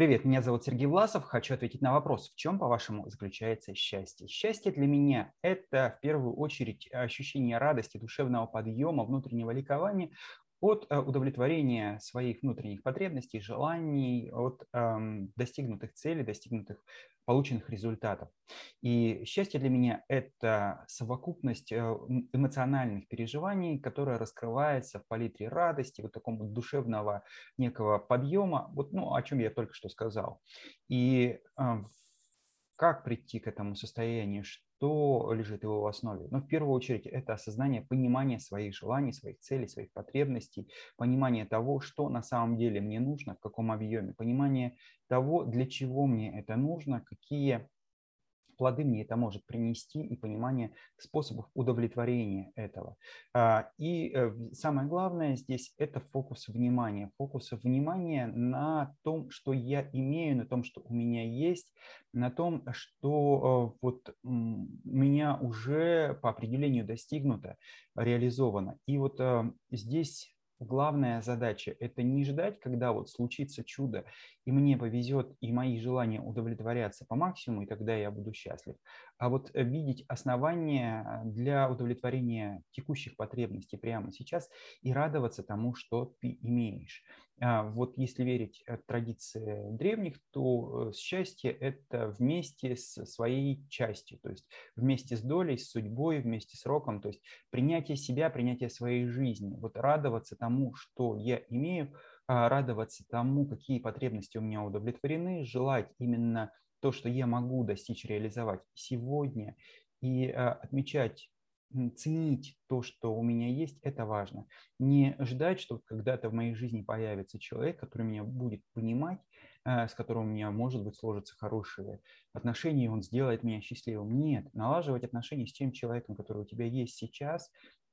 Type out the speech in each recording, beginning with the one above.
Привет, меня зовут Сергей Власов. Хочу ответить на вопрос, в чем, по-вашему, заключается счастье? Счастье для меня – это в первую очередь ощущение радости, душевного подъема, внутреннего ликования от э, удовлетворения своих внутренних потребностей, желаний, от эм, достигнутых целей, достигнутых полученных результатов. И счастье для меня – это совокупность э, эмоциональных переживаний, которая раскрывается в палитре радости, вот такого душевного некого подъема, вот, ну, о чем я только что сказал. И э, как прийти к этому состоянию, что лежит его в основе? Ну, в первую очередь, это осознание, понимание своих желаний, своих целей, своих потребностей, понимание того, что на самом деле мне нужно, в каком объеме, понимание того, для чего мне это нужно, какие плоды мне это может принести и понимание способов удовлетворения этого. А, и э, самое главное здесь это фокус внимания. Фокус внимания на том, что я имею, на том, что у меня есть, на том, что э, вот меня уже по определению достигнуто, реализовано. И вот э, здесь главная задача – это не ждать, когда вот случится чудо, и мне повезет, и мои желания удовлетворятся по максимуму, и тогда я буду счастлив, а вот видеть основания для удовлетворения текущих потребностей прямо сейчас и радоваться тому, что ты имеешь. А, вот если верить э, традиции древних, то э, счастье – это вместе с своей частью, то есть вместе с долей, с судьбой, вместе с роком, то есть принятие себя, принятие своей жизни. Вот радоваться тому, что я имею, а, радоваться тому, какие потребности у меня удовлетворены, желать именно то, что я могу достичь, реализовать сегодня, и а, отмечать ценить то, что у меня есть, это важно. Не ждать, что когда-то в моей жизни появится человек, который меня будет понимать, э, с которым у меня, может быть, сложатся хорошие отношения, и он сделает меня счастливым. Нет, налаживать отношения с тем человеком, который у тебя есть сейчас,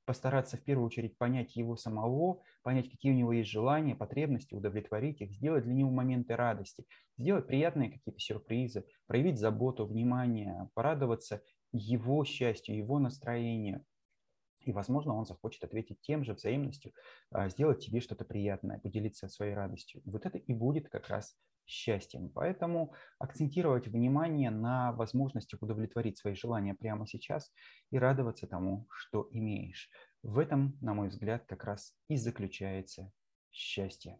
постараться в первую очередь понять его самого, понять, какие у него есть желания, потребности, удовлетворить их, сделать для него моменты радости, сделать приятные какие-то сюрпризы, проявить заботу, внимание, порадоваться его счастью, его настроению. И, возможно, он захочет ответить тем же взаимностью, а, сделать тебе что-то приятное, поделиться своей радостью. Вот это и будет как раз счастьем. Поэтому акцентировать внимание на возможностях удовлетворить свои желания прямо сейчас и радоваться тому, что имеешь. В этом, на мой взгляд, как раз и заключается счастье.